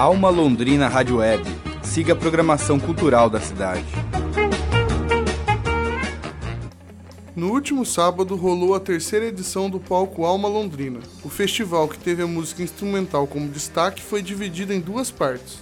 Alma Londrina Rádio Web. Siga a programação cultural da cidade. No último sábado rolou a terceira edição do Palco Alma Londrina. O festival, que teve a música instrumental como destaque, foi dividido em duas partes.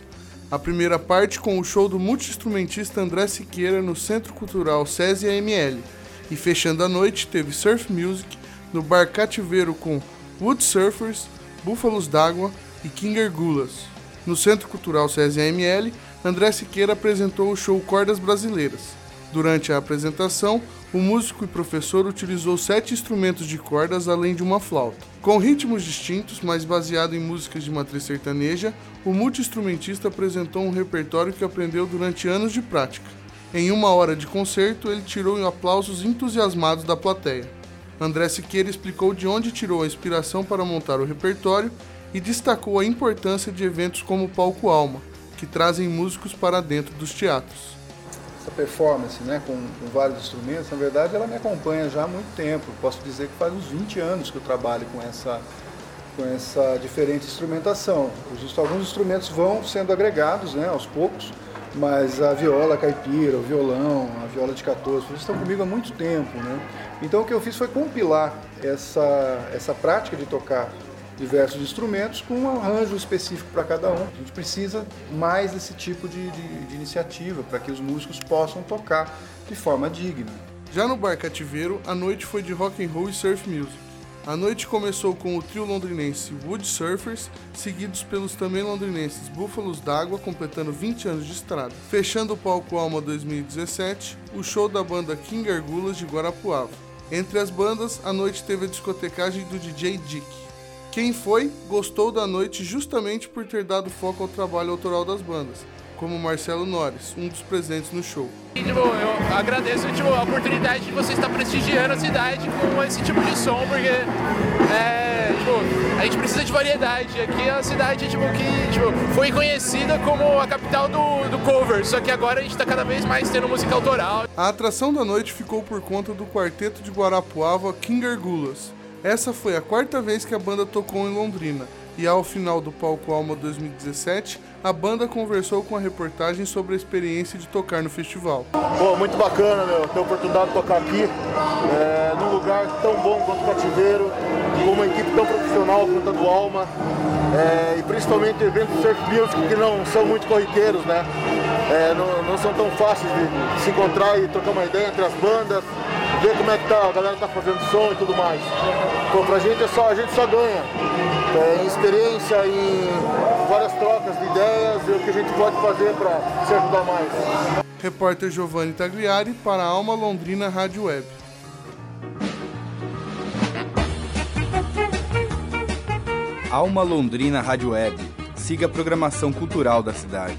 A primeira parte com o show do multi-instrumentista André Siqueira no Centro Cultural SESI AML. E fechando a noite teve Surf Music no Bar Cativeiro com Wood Surfers, Búfalos d'Água e Kinger Gulas. No Centro Cultural AML, André Siqueira apresentou o show Cordas Brasileiras. Durante a apresentação, o músico e professor utilizou sete instrumentos de cordas além de uma flauta. Com ritmos distintos, mas baseado em músicas de matriz sertaneja, o multi-instrumentista apresentou um repertório que aprendeu durante anos de prática. Em uma hora de concerto, ele tirou aplausos entusiasmados da plateia. André Siqueira explicou de onde tirou a inspiração para montar o repertório e destacou a importância de eventos como o Palco Alma, que trazem músicos para dentro dos teatros. Essa performance né, com, com, vários instrumentos, na verdade, ela me acompanha já há muito tempo. Posso dizer que faz uns 20 anos que eu trabalho com essa, com essa diferente instrumentação. Alguns instrumentos vão sendo agregados né, aos poucos, mas a viola caipira, o violão, a viola de 14, eles estão comigo há muito tempo. Né? Então o que eu fiz foi compilar essa, essa prática de tocar diversos instrumentos com um arranjo específico para cada um. A gente precisa mais desse tipo de, de, de iniciativa para que os músicos possam tocar de forma digna. Já no Bar Cativeiro, a noite foi de rock and roll e surf music. A noite começou com o trio londrinense Wood Surfers, seguidos pelos também londrinenses Búfalos d'Água, completando 20 anos de estrada. Fechando o palco Alma 2017, o show da banda King Argulas de Guarapuava. Entre as bandas, a noite teve a discotecagem do DJ Dick. Quem foi gostou da noite justamente por ter dado foco ao trabalho autoral das bandas, como Marcelo Norris, um dos presentes no show. E, tipo, eu agradeço tipo, a oportunidade de você estar prestigiando a cidade com esse tipo de som, porque é, tipo, a gente precisa de variedade. Aqui é a cidade tipo, que tipo, foi conhecida como a capital do, do cover, só que agora a gente está cada vez mais tendo música autoral. A atração da noite ficou por conta do quarteto de Guarapuava King Gulas essa foi a quarta vez que a banda tocou em Londrina, e ao final do Palco Alma 2017, a banda conversou com a reportagem sobre a experiência de tocar no festival. Pô, muito bacana, meu, ter a oportunidade de tocar aqui, é, num lugar tão bom quanto o Cativeiro, com uma equipe tão profissional quanto a do Alma, é, e principalmente eventos surf music que não são muito corriqueiros, né? É, não, não, são tão fáceis de se encontrar e trocar uma ideia entre as bandas, ver como é que tá, a galera tá fazendo som e tudo mais. Pô, pra gente é só, a gente só ganha. É, em experiência, em várias trocas de ideias e o que a gente pode fazer para se ajudar mais. Repórter Giovanni Tagliari para a Alma Londrina Rádio Web. Alma Londrina Rádio Web. Siga a programação cultural da cidade.